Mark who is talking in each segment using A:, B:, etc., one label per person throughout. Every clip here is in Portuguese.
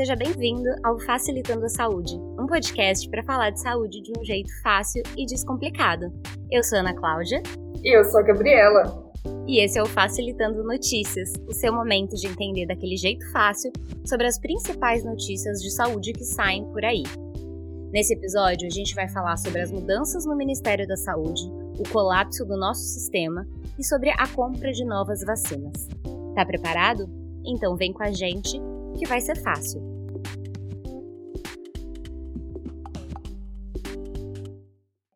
A: Seja bem-vindo ao Facilitando a Saúde, um podcast para falar de saúde de um jeito fácil e descomplicado. Eu sou Ana Cláudia.
B: E eu sou a Gabriela.
A: E esse é o Facilitando Notícias, o seu momento de entender daquele jeito fácil sobre as principais notícias de saúde que saem por aí. Nesse episódio, a gente vai falar sobre as mudanças no Ministério da Saúde, o colapso do nosso sistema e sobre a compra de novas vacinas. Tá preparado? Então vem com a gente que vai ser fácil.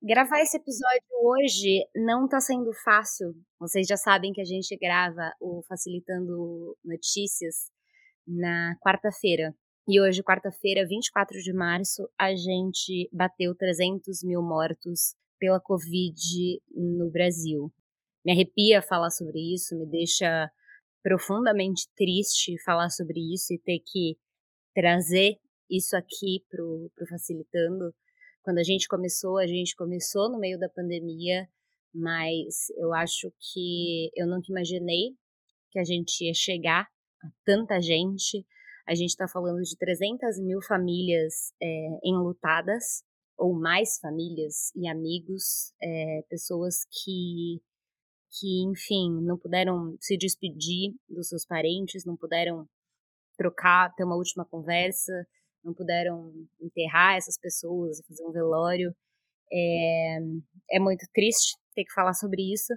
A: Gravar esse episódio hoje não tá sendo fácil. Vocês já sabem que a gente grava o Facilitando Notícias na quarta-feira. E hoje, quarta-feira, 24 de março, a gente bateu 300 mil mortos pela Covid no Brasil. Me arrepia falar sobre isso, me deixa profundamente triste falar sobre isso e ter que trazer isso aqui pro, pro Facilitando. Quando a gente começou, a gente começou no meio da pandemia, mas eu acho que eu nunca imaginei que a gente ia chegar a tanta gente. A gente está falando de 300 mil famílias é, enlutadas, ou mais famílias e amigos, é, pessoas que que, enfim, não puderam se despedir dos seus parentes, não puderam trocar, ter uma última conversa, não puderam enterrar essas pessoas e fazer um velório. É, é muito triste ter que falar sobre isso,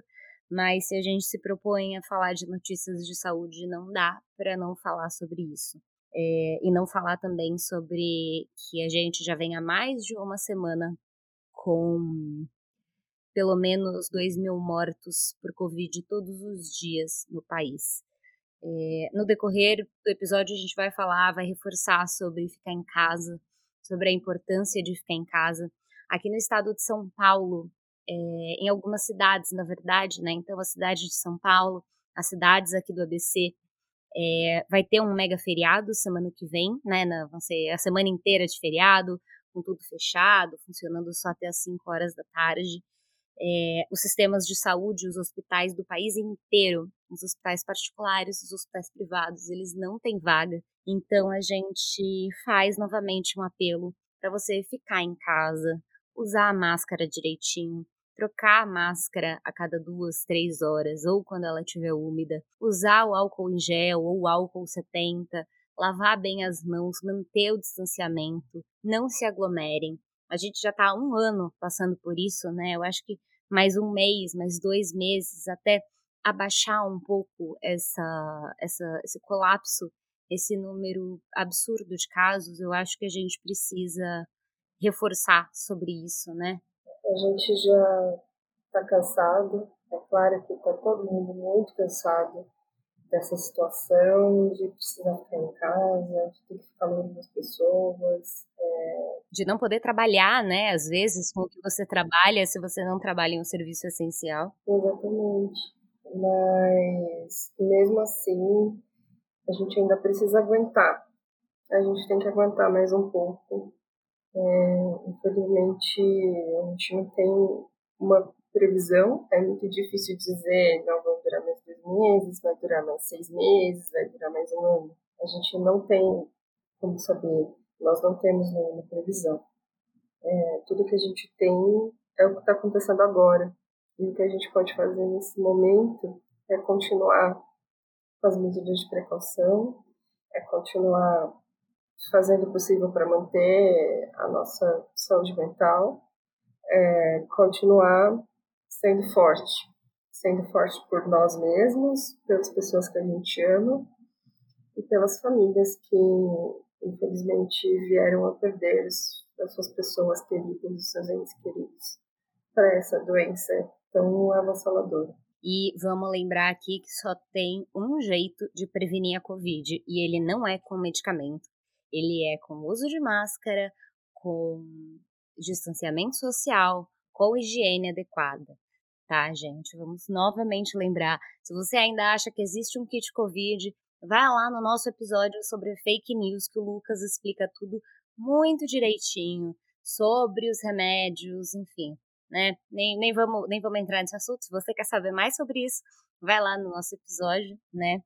A: mas se a gente se propõe a falar de notícias de saúde, não dá para não falar sobre isso. É, e não falar também sobre que a gente já vem há mais de uma semana com pelo menos 2 mil mortos por Covid todos os dias no país. É, no decorrer do episódio, a gente vai falar, vai reforçar sobre ficar em casa, sobre a importância de ficar em casa. Aqui no estado de São Paulo, é, em algumas cidades, na verdade, né? Então, a cidade de São Paulo, as cidades aqui do ABC, é, vai ter um mega feriado semana que vem, né? Na, vão ser a semana inteira de feriado, com tudo fechado, funcionando só até as 5 horas da tarde é, os sistemas de saúde, os hospitais do país inteiro, os hospitais particulares, os hospitais privados, eles não têm vaga. Então a gente faz novamente um apelo para você ficar em casa, usar a máscara direitinho, trocar a máscara a cada duas, três horas ou quando ela estiver úmida, usar o álcool em gel ou o álcool 70, lavar bem as mãos, manter o distanciamento, não se aglomerem. A gente já está há um ano passando por isso, né? Eu acho que mais um mês, mais dois meses, até abaixar um pouco essa, essa, esse colapso, esse número absurdo de casos, eu acho que a gente precisa reforçar sobre isso, né?
B: A gente já está cansado, é claro que está todo mundo muito cansado dessa situação, de precisar ficar em casa, de ter que ficar longe das pessoas. É...
A: De não poder trabalhar, né? Às vezes, com o que você trabalha, se você não trabalha em um serviço essencial.
B: Exatamente. Mas, mesmo assim, a gente ainda precisa aguentar. A gente tem que aguentar mais um pouco. É, infelizmente, a gente não tem uma previsão, é muito difícil dizer, não, vão durar mais dois meses, vai durar mais seis meses, vai durar mais um ano. A gente não tem como saber, nós não temos nenhuma previsão. É, tudo que a gente tem é o que está acontecendo agora. E o que a gente pode fazer nesse momento é continuar com as medidas de precaução, é continuar fazendo o possível para manter a nossa saúde mental, é continuar sendo forte, sendo forte por nós mesmos, pelas pessoas que a gente ama e pelas famílias que infelizmente vieram a perder as suas pessoas queridas, os seus entes queridos para essa doença tão avassaladora.
A: E vamos lembrar aqui que só tem um jeito de prevenir a Covid e ele não é com medicamento. Ele é com uso de máscara, com distanciamento social, com higiene adequada tá, gente? Vamos novamente lembrar. Se você ainda acha que existe um kit Covid, vai lá no nosso episódio sobre fake news, que o Lucas explica tudo muito direitinho sobre os remédios, enfim, né? Nem, nem, vamos, nem vamos entrar nesse assunto. Se você quer saber mais sobre isso, vai lá no nosso episódio, né?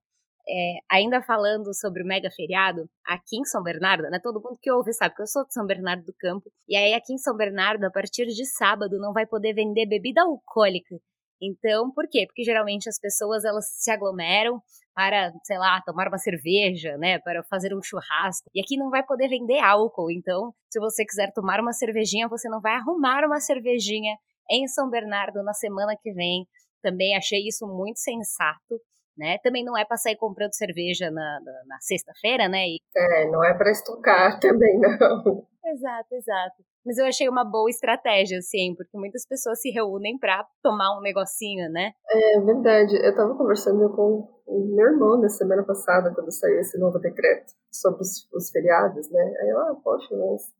A: É, ainda falando sobre o mega feriado, aqui em São Bernardo, né? Todo mundo que ouve sabe que eu sou de São Bernardo do Campo. E aí, aqui em São Bernardo, a partir de sábado, não vai poder vender bebida alcoólica. Então, por quê? Porque geralmente as pessoas elas se aglomeram para, sei lá, tomar uma cerveja, né, para fazer um churrasco. E aqui não vai poder vender álcool, então, se você quiser tomar uma cervejinha, você não vai arrumar uma cervejinha em São Bernardo na semana que vem. Também achei isso muito sensato né? Também não é para sair comprando cerveja na, na, na sexta-feira, né? E...
B: É, não é para estocar também, não.
A: Exato, exato. Mas eu achei uma boa estratégia, assim, porque muitas pessoas se reúnem para tomar um negocinho, né?
B: É verdade. Eu tava conversando com o meu irmão na semana passada, quando saiu esse novo decreto sobre os, os feriados, né? Aí eu, ah, poxa, mas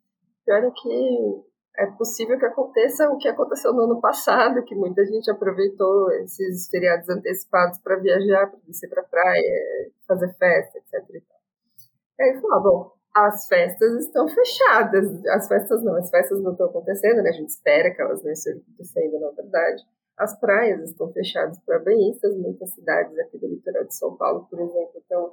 B: pior é que é possível que aconteça o que aconteceu no ano passado, que muita gente aproveitou esses feriados antecipados para viajar, para descer para praia, fazer festa, etc. Aí ele falou, ah, bom, as festas estão fechadas, as festas não, as festas não estão acontecendo, né? A gente espera que elas não estejam acontecendo, na verdade. As praias estão fechadas para banhistas, muitas cidades aqui do litoral de São Paulo, por exemplo, estão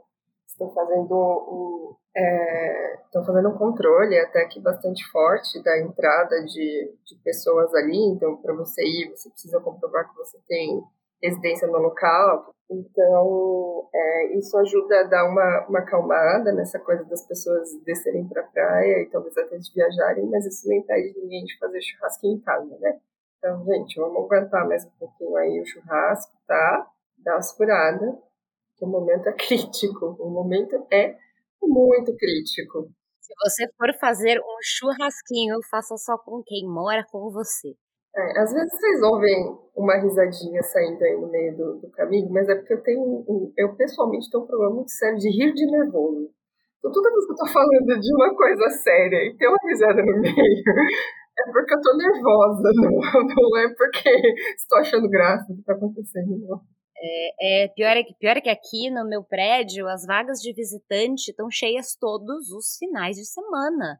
B: estão fazendo um, é, estão fazendo um controle até que bastante forte da entrada de, de pessoas ali. Então, para você ir, você precisa comprovar que você tem residência no local. Então, é, isso ajuda a dar uma, uma acalmada nessa coisa das pessoas descerem para a praia e talvez até de viajarem, mas isso não impede ninguém de fazer churrasco em casa, né? Então, gente, vamos aguentar mais um pouquinho aí o churrasco, tá? Dá uma segurada o momento é crítico. O momento é muito crítico.
A: Se você for fazer um churrasquinho, faça só com quem mora com você.
B: É, às vezes vocês ouvem uma risadinha saindo aí no meio do, do caminho, mas é porque eu tenho, eu pessoalmente tenho um problema muito sério de rir de nervoso. Então toda vez que eu tô falando de uma coisa séria e tem uma risada no meio, é porque eu tô nervosa, não, não é porque estou achando graça o que tá acontecendo, não.
A: É, é, pior, é que, pior é que aqui no meu prédio as vagas de visitante estão cheias todos os finais de semana.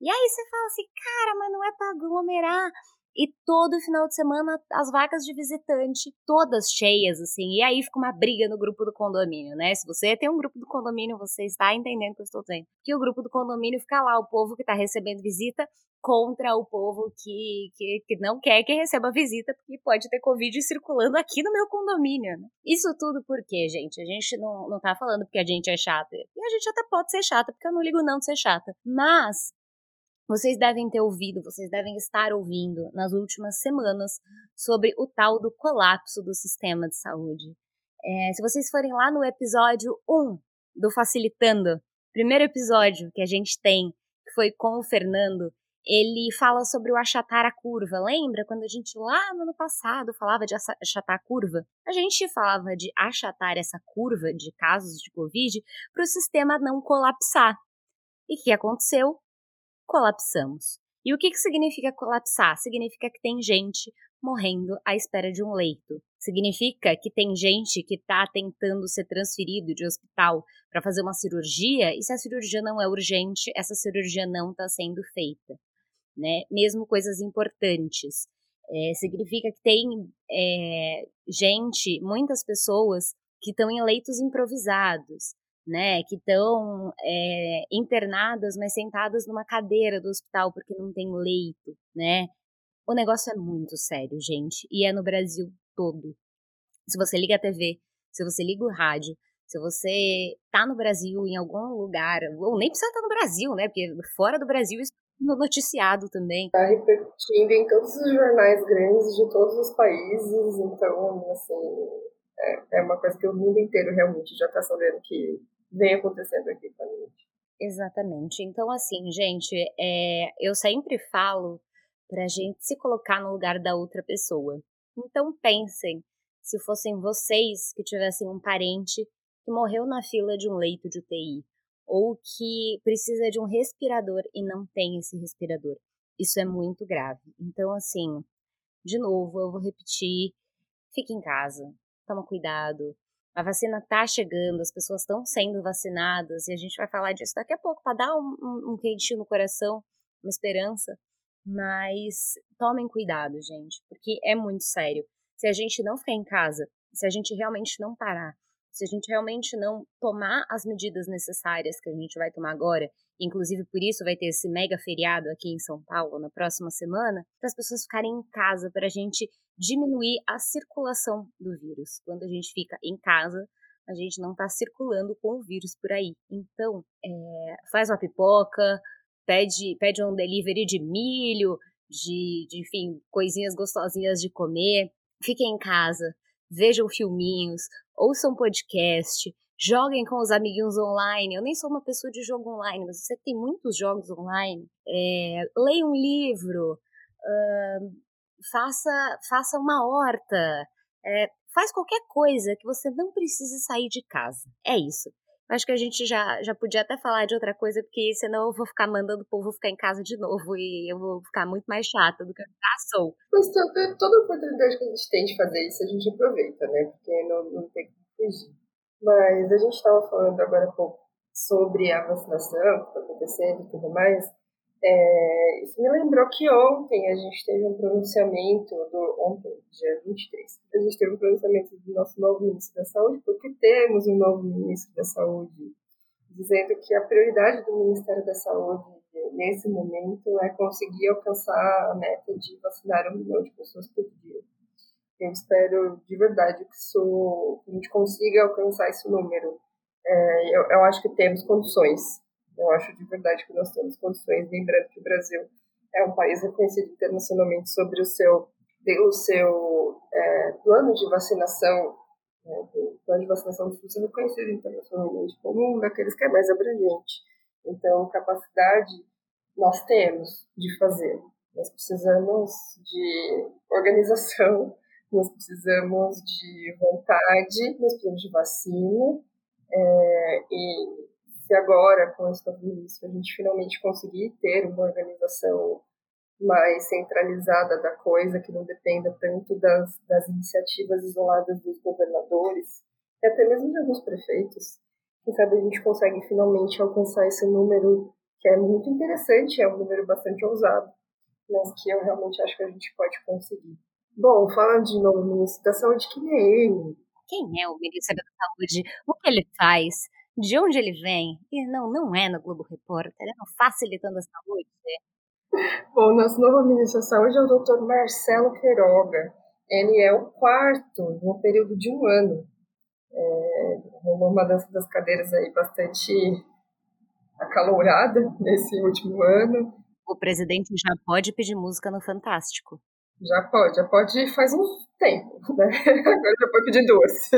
A: E aí você fala assim, cara, mas não é para aglomerar. E todo final de semana as vagas de visitante, todas cheias, assim. E aí fica uma briga no grupo do condomínio, né? Se você tem um grupo do condomínio, você está entendendo o que eu estou dizendo. Que o grupo do condomínio fica lá, o povo que está recebendo visita contra o povo que, que, que, não quer que receba visita, porque pode ter Covid circulando aqui no meu condomínio. Né? Isso tudo porque, gente, a gente não, não tá falando porque a gente é chata. E a gente até pode ser chata, porque eu não ligo não de ser chata. Mas vocês devem ter ouvido, vocês devem estar ouvindo nas últimas semanas sobre o tal do colapso do sistema de saúde. É, se vocês forem lá no episódio 1 do Facilitando, primeiro episódio que a gente tem, que foi com o Fernando, ele fala sobre o achatar a curva. Lembra quando a gente lá no ano passado falava de achatar a curva? A gente falava de achatar essa curva de casos de Covid para o sistema não colapsar. E o que aconteceu? Colapsamos. E o que, que significa colapsar? Significa que tem gente morrendo à espera de um leito. Significa que tem gente que está tentando ser transferido de hospital para fazer uma cirurgia e se a cirurgia não é urgente, essa cirurgia não está sendo feita né? Mesmo coisas importantes. É, significa que tem é, gente, muitas pessoas que estão em leitos improvisados, né? Que estão é, internadas, mas sentadas numa cadeira do hospital porque não tem leito, né? O negócio é muito sério, gente, e é no Brasil todo. Se você liga a TV, se você liga o rádio, se você tá no Brasil em algum lugar, ou nem precisa estar tá no Brasil, né? Porque fora do Brasil isso no noticiado também.
B: Está repercutindo em todos os jornais grandes de todos os países, então, assim, é, é uma coisa que o mundo inteiro realmente já está sabendo que vem acontecendo aqui com a gente.
A: Exatamente. Então, assim, gente, é, eu sempre falo para a gente se colocar no lugar da outra pessoa. Então, pensem se fossem vocês que tivessem um parente que morreu na fila de um leito de UTI ou que precisa de um respirador e não tem esse respirador. Isso é muito grave. Então, assim, de novo, eu vou repetir: fique em casa, toma cuidado. A vacina tá chegando, as pessoas estão sendo vacinadas e a gente vai falar disso daqui a pouco para dar um, um, um quentinho no coração, uma esperança. Mas tomem cuidado, gente, porque é muito sério. Se a gente não ficar em casa, se a gente realmente não parar, se a gente realmente não tomar as medidas necessárias que a gente vai tomar agora, inclusive por isso vai ter esse mega feriado aqui em São Paulo na próxima semana, para as pessoas ficarem em casa, para a gente diminuir a circulação do vírus. Quando a gente fica em casa, a gente não está circulando com o vírus por aí. Então, é, faz uma pipoca, pede, pede um delivery de milho, de, de, enfim, coisinhas gostosinhas de comer. Fiquem em casa, vejam filminhos, ouçam podcast, joguem com os amiguinhos online. Eu nem sou uma pessoa de jogo online, mas você tem muitos jogos online. É, leia um livro, uh, faça, faça uma horta, é, faz qualquer coisa que você não precise sair de casa. É isso. Acho que a gente já, já podia até falar de outra coisa, porque senão eu vou ficar mandando o povo ficar em casa de novo e eu vou ficar muito mais chata do que eu já sou.
B: Mas toda, oportunidade que a gente tem de fazer isso, a gente aproveita, né? Porque não, não tem que fugir. Mas a gente estava falando agora há pouco sobre a vacinação que está acontecendo e tudo mais. É, isso me lembrou que ontem a gente teve um pronunciamento, do, ontem, dia 23, a gente teve um pronunciamento do nosso novo ministro da Saúde, porque temos um novo ministro da Saúde, dizendo que a prioridade do Ministério da Saúde nesse momento é conseguir alcançar a meta de vacinar um milhão de pessoas por dia. Eu espero de verdade que, isso, que a gente consiga alcançar esse número. É, eu, eu acho que temos condições eu acho de verdade que nós temos condições, lembrando que o Brasil é um país reconhecido internacionalmente sobre o seu, pelo seu é, plano de vacinação, né, o plano de vacinação do SUS é reconhecido internacionalmente como um daqueles que é mais abrangente. Então, capacidade nós temos de fazer. Nós precisamos de organização, nós precisamos de vontade, nós precisamos de vacina, é, e se agora, com esse ministro, a gente finalmente conseguir ter uma organização mais centralizada da coisa, que não dependa tanto das, das iniciativas isoladas dos governadores, e até mesmo de alguns prefeitos, quem sabe a gente consegue finalmente alcançar esse número que é muito interessante, é um número bastante ousado, mas que eu realmente acho que a gente pode conseguir. Bom, falando de novo, ministro da Saúde, quem é ele?
A: Quem é o ministro da Saúde? O que ele faz? De onde ele vem. E não, não é no Globo Repórter, é no Facilitando a Saúde.
B: Bom, nosso novo ministro da Saúde é o Dr. Marcelo Queiroga. Ele é o quarto no período de um ano. É, uma dança das cadeiras aí bastante acalorada nesse último ano.
A: O presidente já pode pedir música no Fantástico.
B: Já pode, já pode faz um tempo, né? Agora já pode pedir duas.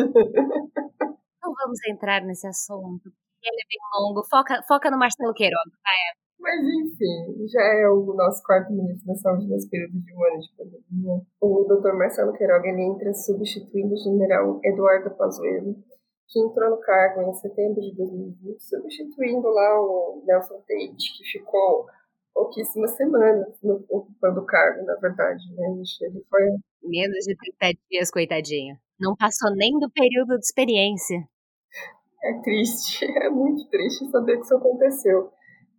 A: Não vamos entrar nesse assunto, ele é bem longo. Foca, foca no Marcelo Queiroga, vai.
B: Mas enfim, já é o nosso quarto ministro da Saúde nesse período de um ano de pandemia. O Dr. Marcelo Queiroga ele entra substituindo o general Eduardo Pazuello, que entrou no cargo em setembro de 2020, substituindo lá o Nelson Tate, que ficou pouquíssimas semanas no, ocupando o cargo, na verdade. Né? Ele foi...
A: Menos de 30 dias, coitadinho. Não passou nem do período de experiência.
B: É triste, é muito triste saber que isso aconteceu.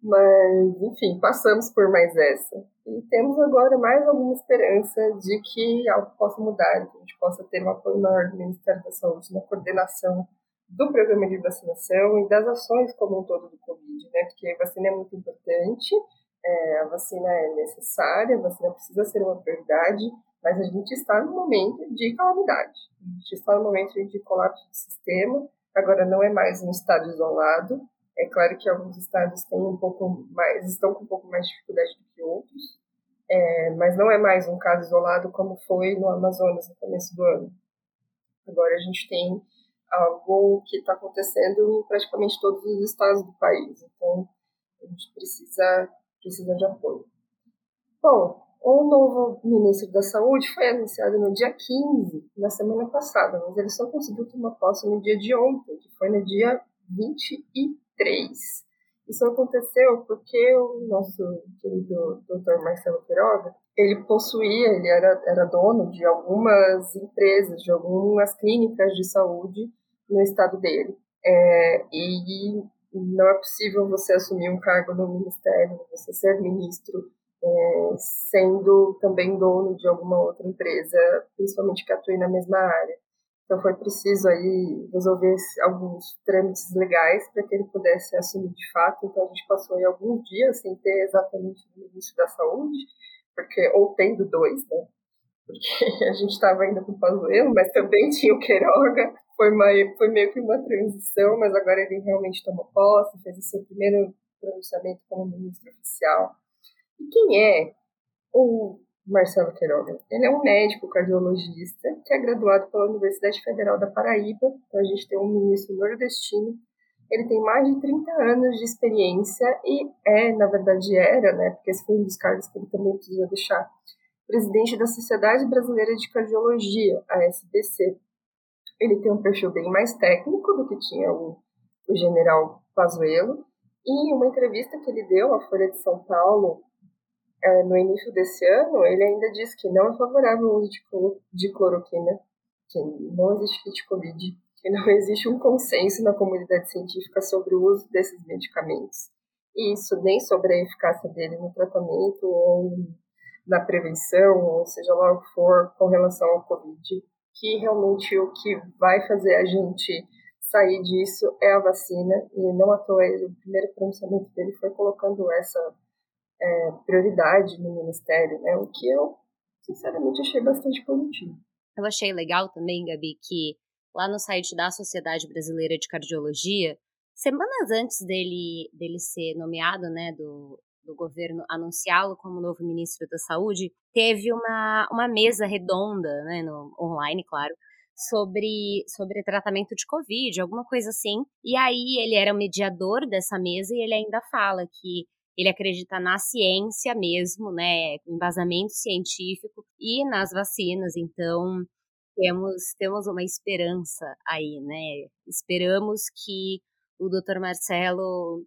B: Mas, enfim, passamos por mais essa. E temos agora mais alguma esperança de que algo possa mudar, que a gente possa ter um apoio maior do Ministério da Saúde na coordenação do programa de vacinação e das ações como um todo do Covid, né? Porque a vacina é muito importante, é, a vacina é necessária, a vacina precisa ser uma prioridade, mas a gente está no momento de calamidade. A gente está no momento de colapso do sistema, agora não é mais um estado isolado. É claro que alguns estados têm um pouco mais, estão com um pouco mais de dificuldade do que outros, é, mas não é mais um caso isolado como foi no Amazonas no começo do ano. Agora a gente tem algo que está acontecendo em praticamente todos os estados do país, então a gente precisa, precisa de apoio. Bom, o novo ministro da Saúde foi anunciado no dia 15, na semana passada, mas ele só conseguiu tomar posse no dia de ontem, que foi no dia 23. Isso aconteceu porque o nosso querido Dr. Marcelo Queiroga, ele possuía, ele era, era dono de algumas empresas, de algumas clínicas de saúde no estado dele. É, e não é possível você assumir um cargo no ministério, você ser ministro é, sendo também dono de alguma outra empresa, principalmente que atue na mesma área. Então foi preciso aí resolver alguns trâmites legais para que ele pudesse assumir de fato. Então a gente passou aí alguns dias sem ter exatamente o ministro da Saúde, porque ou tendo dois, né? Porque a gente estava ainda com o Pazuello, mas também tinha o Queiroga. Foi, uma, foi meio que uma transição, mas agora ele realmente tomou posse, fez o seu primeiro pronunciamento como ministro oficial. E quem é o Marcelo Queiroga? Ele é um médico cardiologista que é graduado pela Universidade Federal da Paraíba. Então a gente tem um ministro nordestino. Ele tem mais de 30 anos de experiência e é, na verdade, era, né? Porque esse foi um dos cargos que ele também precisou deixar. Presidente da Sociedade Brasileira de Cardiologia, a SBC. Ele tem um perfil bem mais técnico do que tinha o, o general Pazuello. E uma entrevista que ele deu à Folha de São Paulo é, no início desse ano, ele ainda disse que não é favorável ao uso de, de cloroquina, que não existe kit Covid, que não existe um consenso na comunidade científica sobre o uso desses medicamentos. E isso nem sobre a eficácia dele no tratamento ou na prevenção, ou seja lá o que for, com relação ao Covid, que realmente o que vai fazer a gente sair disso é a vacina, e não à toa o primeiro pronunciamento dele foi colocando essa é, prioridade no Ministério, né? O que eu, sinceramente, achei bastante positivo.
A: Eu achei legal também, Gabi, que lá no site da Sociedade Brasileira de Cardiologia, semanas antes dele, dele ser nomeado, né, do, do governo anunciá-lo como novo ministro da Saúde, teve uma, uma mesa redonda, né, no, online, claro, sobre, sobre tratamento de Covid, alguma coisa assim. E aí ele era o mediador dessa mesa e ele ainda fala que ele acredita na ciência mesmo, né, embasamento científico e nas vacinas, então temos temos uma esperança aí, né? Esperamos que o Dr. Marcelo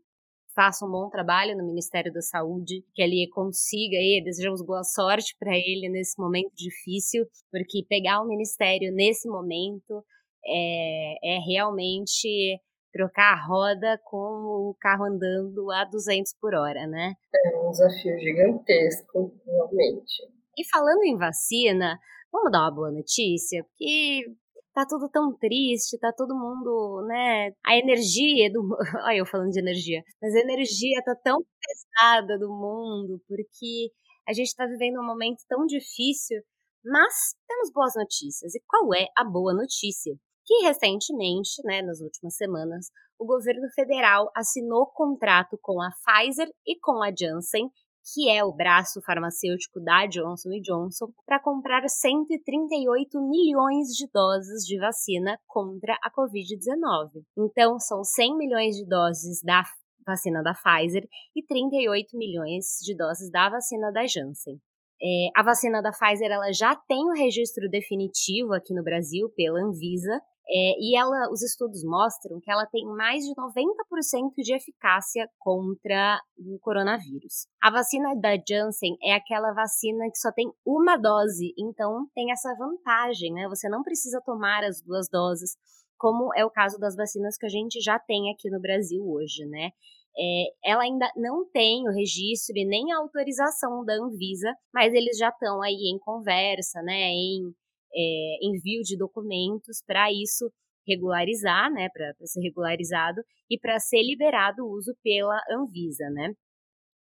A: faça um bom trabalho no Ministério da Saúde, que ele consiga e desejamos boa sorte para ele nesse momento difícil, porque pegar o ministério nesse momento é, é realmente trocar a roda com o carro andando a 200 por hora, né?
B: É um desafio gigantesco, realmente.
A: E falando em vacina, vamos dar uma boa notícia, porque tá tudo tão triste, tá todo mundo, né? A energia do. Olha, eu falando de energia. Mas a energia tá tão pesada do mundo, porque a gente tá vivendo um momento tão difícil, mas temos boas notícias. E qual é a boa notícia? Que recentemente, né, nas últimas semanas, o governo federal assinou contrato com a Pfizer e com a Janssen, que é o braço farmacêutico da Johnson Johnson, para comprar 138 milhões de doses de vacina contra a Covid-19. Então, são 100 milhões de doses da vacina da Pfizer e 38 milhões de doses da vacina da Janssen. É, a vacina da Pfizer ela já tem o registro definitivo aqui no Brasil pela Anvisa é, e ela, os estudos mostram que ela tem mais de 90% de eficácia contra o coronavírus. A vacina da Janssen é aquela vacina que só tem uma dose, então tem essa vantagem, né? Você não precisa tomar as duas doses, como é o caso das vacinas que a gente já tem aqui no Brasil hoje, né? É, ela ainda não tem o registro e nem a autorização da Anvisa, mas eles já estão aí em conversa, né? Em é, envio de documentos para isso regularizar, né, para ser regularizado e para ser liberado o uso pela Anvisa, né.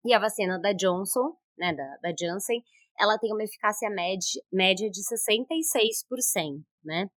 A: E a vacina da Johnson, né, da, da Janssen, ela tem uma eficácia média, média de 66%, né.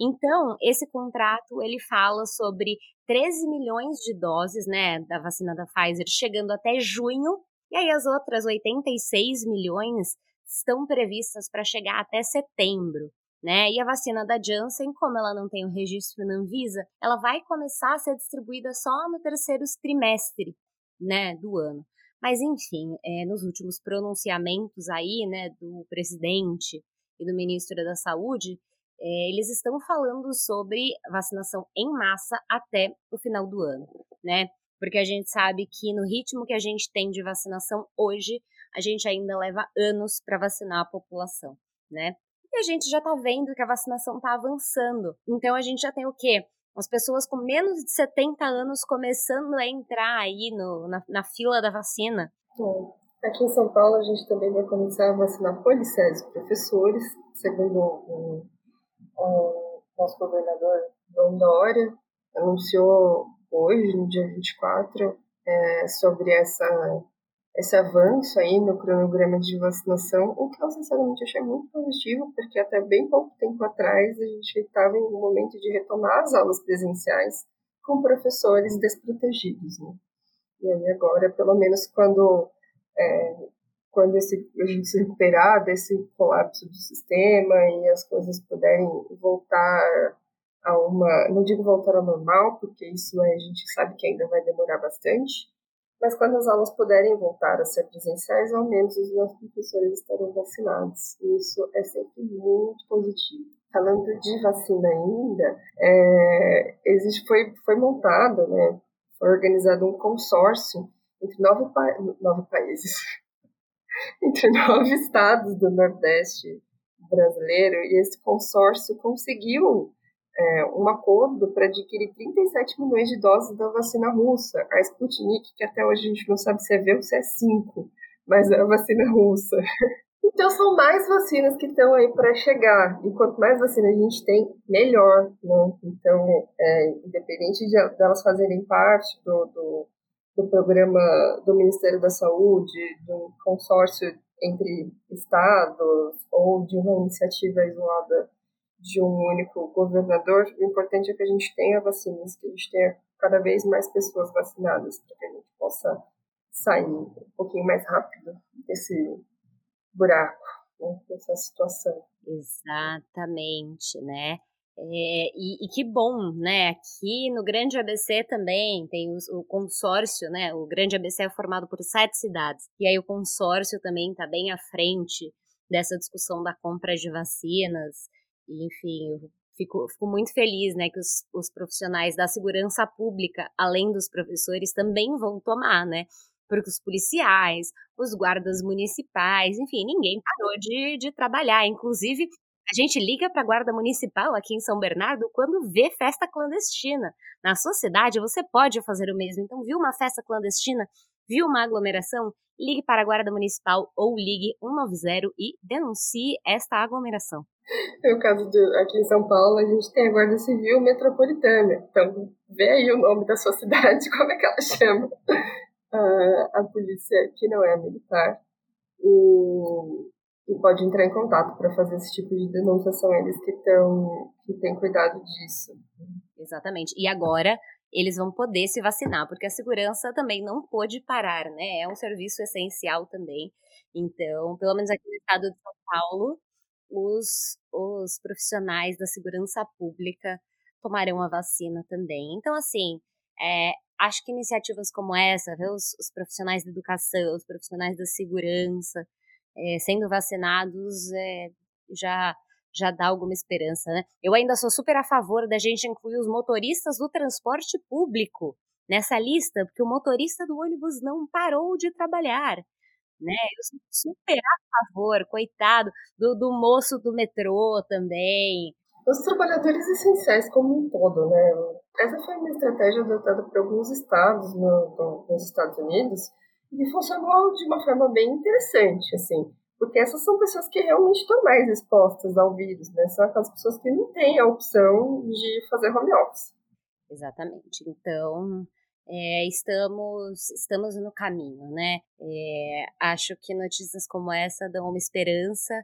A: Então, esse contrato, ele fala sobre 13 milhões de doses, né, da vacina da Pfizer chegando até junho, e aí as outras 86 milhões estão previstas para chegar até setembro né? E a vacina da Janssen, como ela não tem o registro na Anvisa, ela vai começar a ser distribuída só no terceiro trimestre, né, do ano. Mas enfim, é, nos últimos pronunciamentos aí, né, do presidente e do ministro da Saúde, é, eles estão falando sobre vacinação em massa até o final do ano, né? Porque a gente sabe que no ritmo que a gente tem de vacinação hoje, a gente ainda leva anos para vacinar a população, né? E a gente já está vendo que a vacinação está avançando. Então a gente já tem o quê? As pessoas com menos de 70 anos começando a entrar aí no, na, na fila da vacina.
B: Aqui em São Paulo a gente também vai começar a vacinar policés professores, segundo o, o, nosso governador João Dória anunciou hoje, no dia 24, é, sobre essa, esse avanço aí no cronograma de vacinação, o que eu sinceramente achei muito positivo, porque até bem pouco tempo atrás a gente estava em um momento de retomar as aulas presenciais com professores desprotegidos, né? E aí agora, pelo menos quando é, quando esse, a gente se recuperar desse colapso do sistema e as coisas puderem voltar a uma, não digo voltar ao normal, porque isso a gente sabe que ainda vai demorar bastante, mas quando as aulas puderem voltar a ser presenciais, ao menos os nossos professores estarão vacinados. Isso é sempre muito positivo. Falando de vacina ainda, é, existe, foi, foi montado, né, foi organizado um consórcio entre nove, pa nove países, entre nove estados do Nordeste brasileiro, e esse consórcio conseguiu é, um acordo para adquirir 37 milhões de doses da vacina russa, a Sputnik, que até hoje a gente não sabe se é V ou se é 5, mas é a vacina russa. Então são mais vacinas que estão aí para chegar, e quanto mais vacina a gente tem, melhor, né? Então, é, independente de, elas fazerem parte do, do, do programa do Ministério da Saúde, de um consórcio entre estados ou de uma iniciativa isolada de um único governador, o importante é que a gente tenha vacinas, que a gente tenha cada vez mais pessoas vacinadas, para que a gente possa sair um pouquinho mais rápido desse buraco, né, dessa situação.
A: Exatamente, né? É, e, e, que bom, né? Aqui no Grande ABC também tem os, o consórcio, né? O Grande ABC é formado por sete cidades. E aí o consórcio também está bem à frente dessa discussão da compra de vacinas. E, enfim, eu fico, fico muito feliz, né? Que os, os profissionais da segurança pública, além dos professores, também vão tomar, né? Porque os policiais, os guardas municipais, enfim, ninguém parou de, de trabalhar. Inclusive, a gente liga para a Guarda Municipal aqui em São Bernardo quando vê festa clandestina. Na sua cidade, você pode fazer o mesmo. Então, viu uma festa clandestina? Viu uma aglomeração? Ligue para a Guarda Municipal ou ligue 190 e denuncie esta aglomeração.
B: No caso de, aqui em São Paulo, a gente tem a Guarda Civil Metropolitana. Então, vê aí o nome da sua cidade, como é que ela chama. Uh, a polícia que não é militar. E e pode entrar em contato para fazer esse tipo de denúncia, são eles que estão que têm cuidado disso.
A: Exatamente. E agora eles vão poder se vacinar, porque a segurança também não pode parar, né? É um serviço essencial também. Então, pelo menos aqui no estado de São Paulo, os, os profissionais da segurança pública tomarão a vacina também. Então, assim, é, acho que iniciativas como essa, viu? Os, os profissionais da educação, os profissionais da segurança, é, sendo vacinados é, já já dá alguma esperança, né? Eu ainda sou super a favor da gente incluir os motoristas do transporte público nessa lista, porque o motorista do ônibus não parou de trabalhar, né? Eu sou super a favor, coitado, do, do moço do metrô também.
B: Os trabalhadores essenciais como um todo, né? Essa foi uma estratégia adotada por alguns estados no, no, nos Estados Unidos, e funcionou de uma forma bem interessante, assim, porque essas são pessoas que realmente estão mais expostas ao vírus, né? São aquelas pessoas que não têm a opção de fazer home office.
A: Exatamente. Então, é, estamos, estamos no caminho, né? É, acho que notícias como essa dão uma esperança,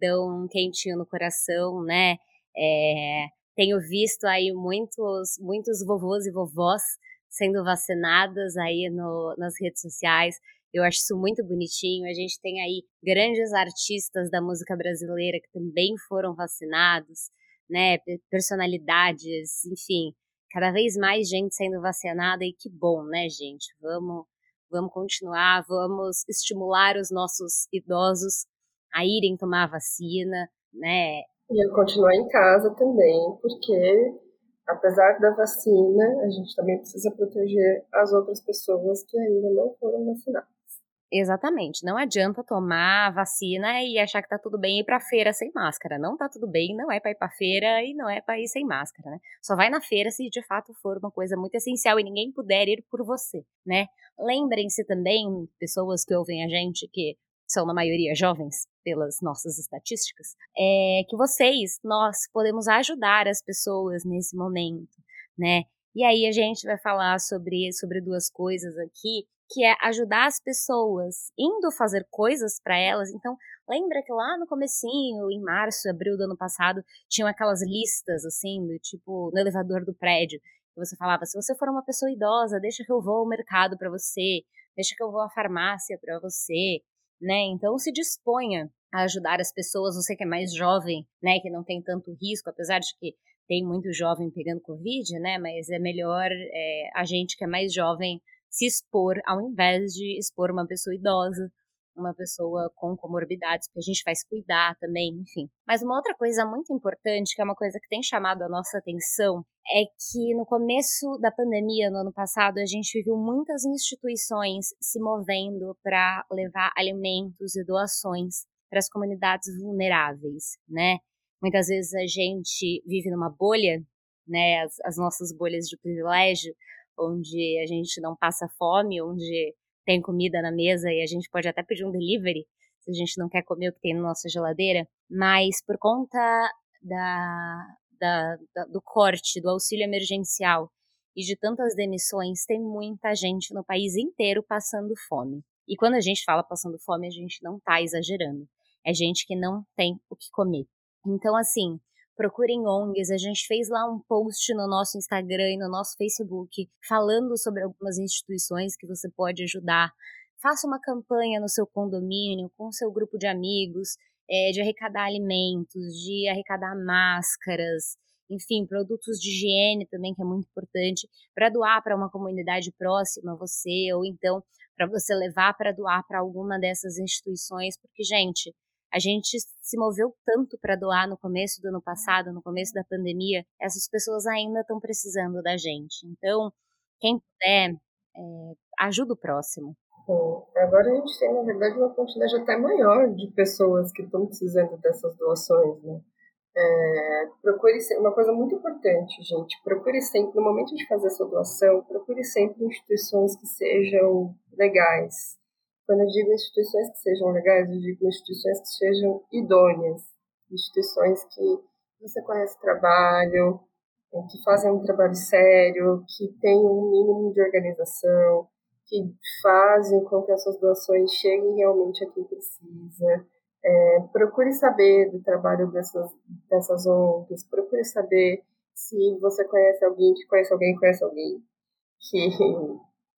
A: dão um quentinho no coração, né? É, tenho visto aí muitos, muitos vovôs e vovós sendo vacinadas aí no, nas redes sociais. Eu acho isso muito bonitinho. A gente tem aí grandes artistas da música brasileira que também foram vacinados, né? Personalidades, enfim, cada vez mais gente sendo vacinada e que bom, né, gente? Vamos, vamos continuar, vamos estimular os nossos idosos a irem tomar a vacina, né?
B: E continuar em casa também, porque apesar da vacina, a gente também precisa proteger as outras pessoas que ainda não foram vacinadas.
A: Exatamente. Não adianta tomar vacina e achar que tá tudo bem ir pra feira sem máscara. Não tá tudo bem, não é pra ir pra feira e não é pra ir sem máscara, né? Só vai na feira se de fato for uma coisa muito essencial e ninguém puder ir por você, né? Lembrem-se também, pessoas que ouvem a gente, que são na maioria jovens, pelas nossas estatísticas, é que vocês, nós, podemos ajudar as pessoas nesse momento, né? E aí a gente vai falar sobre, sobre duas coisas aqui, que é ajudar as pessoas indo fazer coisas para elas. Então, lembra que lá no comecinho, em março, abril do ano passado, tinham aquelas listas assim, do tipo no elevador do prédio, que você falava: se você for uma pessoa idosa, deixa que eu vou ao mercado para você, deixa que eu vou à farmácia para você, né? Então se disponha a ajudar as pessoas, você que é mais jovem, né, que não tem tanto risco, apesar de que tem muito jovem pegando Covid, né, mas é melhor é, a gente que é mais jovem se expor ao invés de expor uma pessoa idosa, uma pessoa com comorbidades, porque a gente vai se cuidar também, enfim. Mas uma outra coisa muito importante, que é uma coisa que tem chamado a nossa atenção, é que no começo da pandemia, no ano passado, a gente viu muitas instituições se movendo para levar alimentos e doações para as comunidades vulneráveis, né? Muitas vezes a gente vive numa bolha, né? As, as nossas bolhas de privilégio, onde a gente não passa fome, onde tem comida na mesa e a gente pode até pedir um delivery se a gente não quer comer o que tem na nossa geladeira, mas por conta da, da, da, do corte do auxílio emergencial e de tantas demissões, tem muita gente no país inteiro passando fome. E quando a gente fala passando fome, a gente não está exagerando. É gente que não tem o que comer. Então, assim, procurem ONGs. A gente fez lá um post no nosso Instagram e no nosso Facebook falando sobre algumas instituições que você pode ajudar. Faça uma campanha no seu condomínio, com o seu grupo de amigos, é, de arrecadar alimentos, de arrecadar máscaras, enfim, produtos de higiene também, que é muito importante, para doar para uma comunidade próxima a você, ou então para você levar para doar para alguma dessas instituições, porque, gente, a gente se moveu tanto para doar no começo do ano passado, no começo da pandemia, essas pessoas ainda estão precisando da gente. Então, quem puder, é, ajuda o próximo.
B: Agora a gente tem, na verdade, uma quantidade até maior de pessoas que estão precisando dessas doações, né? É, procure uma coisa muito importante, gente, procure sempre, no momento de fazer a sua doação, procure sempre instituições que sejam legais, quando eu digo instituições que sejam legais, eu digo instituições que sejam idôneas, instituições que você conhece o trabalho, eh, que fazem um trabalho sério, que têm um mínimo de organização, que fazem com que essas doações cheguem realmente a quem precisa. É, procure saber do trabalho dessas, dessas ONGs, procure saber se você conhece alguém que conhece alguém que conhece alguém que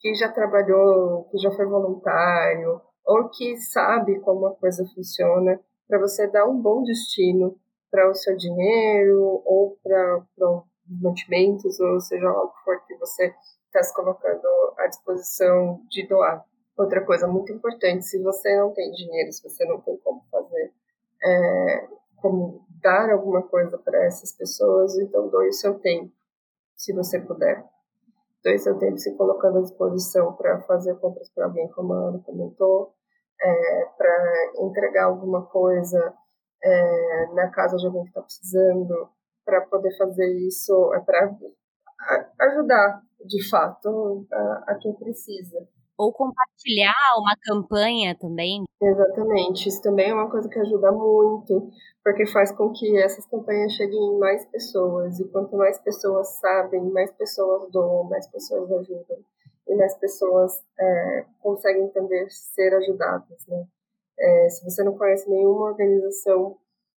B: que já trabalhou, que já foi voluntário, ou que sabe como a coisa funciona, para você dar um bom destino para o seu dinheiro ou para os mantimentos, ou seja lá o que for que você está se colocando à disposição de doar. Outra coisa muito importante, se você não tem dinheiro, se você não tem como fazer, é, como dar alguma coisa para essas pessoas, então doe o seu tempo, se você puder doe seu tempo se colocando à disposição para fazer compras para alguém, como a Ana comentou, é, para entregar alguma coisa é, na casa de alguém que está precisando, para poder fazer isso, é para ajudar, de fato, a, a quem precisa.
A: Ou compartilhar uma campanha também.
B: Exatamente, isso também é uma coisa que ajuda muito, porque faz com que essas campanhas cheguem em mais pessoas, e quanto mais pessoas sabem, mais pessoas doam, mais pessoas ajudam, e mais pessoas é, conseguem também ser ajudadas. Né? É, se você não conhece nenhuma organização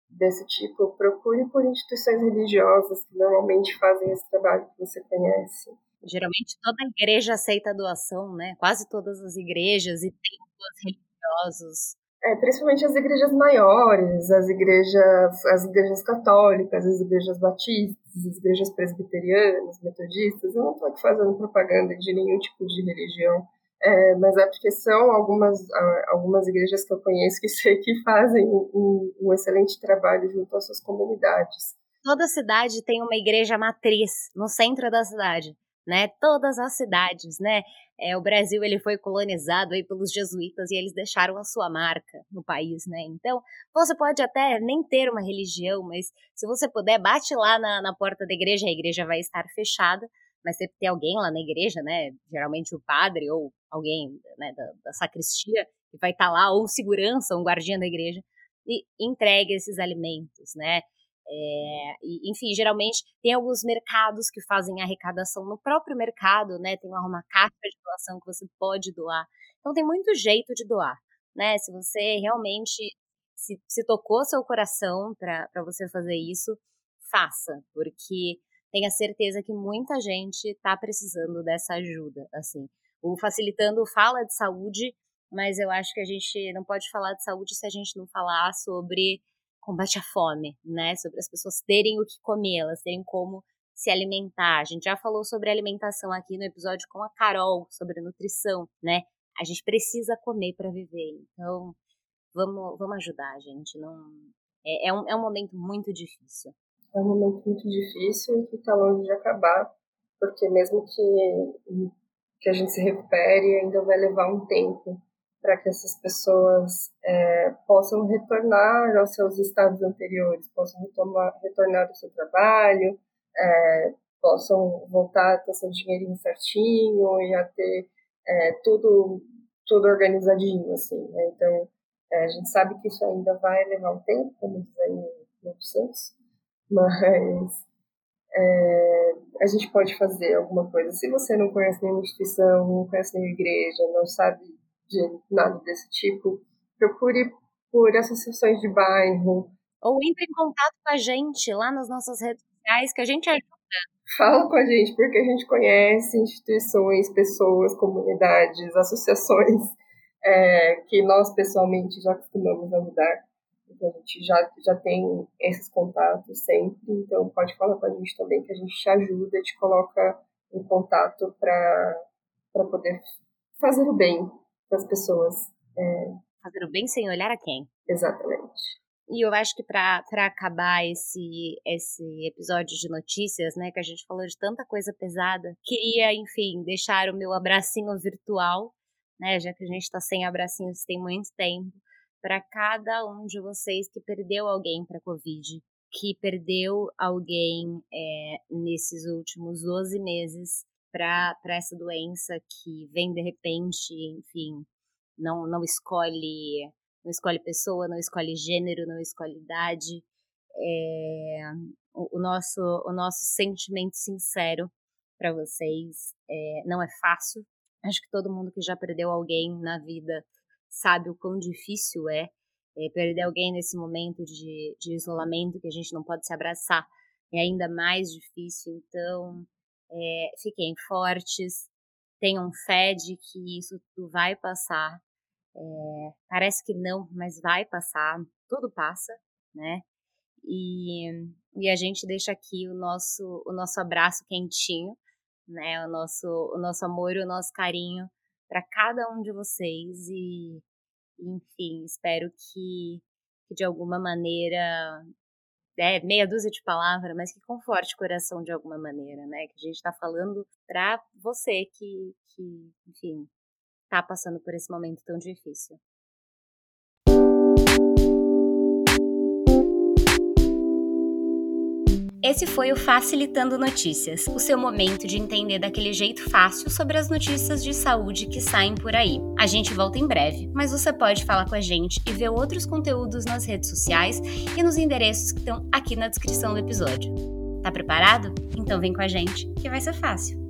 B: desse tipo, procure por instituições religiosas que normalmente fazem esse trabalho que você conhece.
A: Geralmente toda igreja aceita doação, né? Quase todas as igrejas e templos religiosos.
B: É, principalmente as igrejas maiores, as igrejas, as igrejas católicas, as igrejas batistas, as igrejas presbiterianas, metodistas. Eu não estou aqui fazendo propaganda de nenhum tipo de religião, é, mas é porque são algumas, algumas igrejas que eu conheço que sei que fazem um, um excelente trabalho junto às suas comunidades.
A: Toda cidade tem uma igreja matriz no centro da cidade né? Todas as cidades, né? É, o Brasil ele foi colonizado aí pelos jesuítas e eles deixaram a sua marca no país, né? Então você pode até nem ter uma religião, mas se você puder, bate lá na, na porta da igreja, a igreja vai estar fechada, mas sempre tem alguém lá na igreja, né? Geralmente o padre ou alguém né, da, da sacristia que vai estar tá lá, ou segurança, um guardiã da igreja, e entregue esses alimentos, né? É, e, enfim, geralmente tem alguns mercados que fazem arrecadação no próprio mercado, né? Tem uma caixa de doação que você pode doar. Então tem muito jeito de doar, né? Se você realmente se, se tocou seu coração para você fazer isso, faça, porque tenha certeza que muita gente está precisando dessa ajuda, assim. O Facilitando fala de saúde, mas eu acho que a gente não pode falar de saúde se a gente não falar sobre combate à fome, né? Sobre as pessoas terem o que comer, elas terem como se alimentar. A gente já falou sobre alimentação aqui no episódio com a Carol, sobre nutrição, né? A gente precisa comer para viver. Então, vamos, vamos ajudar, gente. Não é, é, um, é um momento muito difícil.
B: É um momento muito difícil e que está longe de acabar, porque mesmo que, que a gente se recupere, ainda vai levar um tempo para que essas pessoas é, possam retornar aos seus estados anteriores, possam retomar, retornar ao seu trabalho, é, possam voltar a ter seu dinheirinho certinho e a ter é, tudo, tudo organizadinho, assim, né? Então, é, a gente sabe que isso ainda vai levar um tempo, como diz aí o Santos, mas é, a gente pode fazer alguma coisa. Se você não conhece nenhuma instituição, não conhece nenhuma igreja, não sabe de nada desse tipo, procure por associações de bairro.
A: Ou entre em contato com a gente lá nas nossas redes sociais, que a gente ajuda.
B: Fala com a gente, porque a gente conhece instituições, pessoas, comunidades, associações é, que nós pessoalmente já costumamos ajudar. Então a gente já, já tem esses contatos sempre, então pode falar com a gente também que a gente te ajuda, te coloca em contato para poder fazer o bem das pessoas. É...
A: Fazer o bem sem olhar a quem.
B: Exatamente.
A: E eu acho que para acabar esse, esse episódio de notícias, né, que a gente falou de tanta coisa pesada, queria, enfim, deixar o meu abracinho virtual, né, já que a gente está sem abracinhos tem muito tempo, para cada um de vocês que perdeu alguém para Covid, que perdeu alguém é, nesses últimos 12 meses para essa doença que vem de repente, enfim, não, não escolhe não escolhe pessoa, não escolhe gênero, não escolhe idade. É, o, o, nosso, o nosso sentimento sincero para vocês é, não é fácil. Acho que todo mundo que já perdeu alguém na vida sabe o quão difícil é, é perder alguém nesse momento de, de isolamento que a gente não pode se abraçar. É ainda mais difícil. Então, é, fiquem fortes, tenham fé de que isso tudo vai passar. É, parece que não, mas vai passar, tudo passa, né? E, e a gente deixa aqui o nosso, o nosso abraço quentinho, né? O nosso, o nosso amor e o nosso carinho para cada um de vocês e, enfim, espero que, que de alguma maneira é, meia dúzia de palavras, mas que conforte o coração de alguma maneira, né? Que a gente está falando para você que, que, enfim, está passando por esse momento tão difícil. Esse foi o Facilitando Notícias, o seu momento de entender daquele jeito fácil sobre as notícias de saúde que saem por aí. A gente volta em breve, mas você pode falar com a gente e ver outros conteúdos nas redes sociais e nos endereços que estão aqui na descrição do episódio. Tá preparado? Então vem com a gente, que vai ser fácil.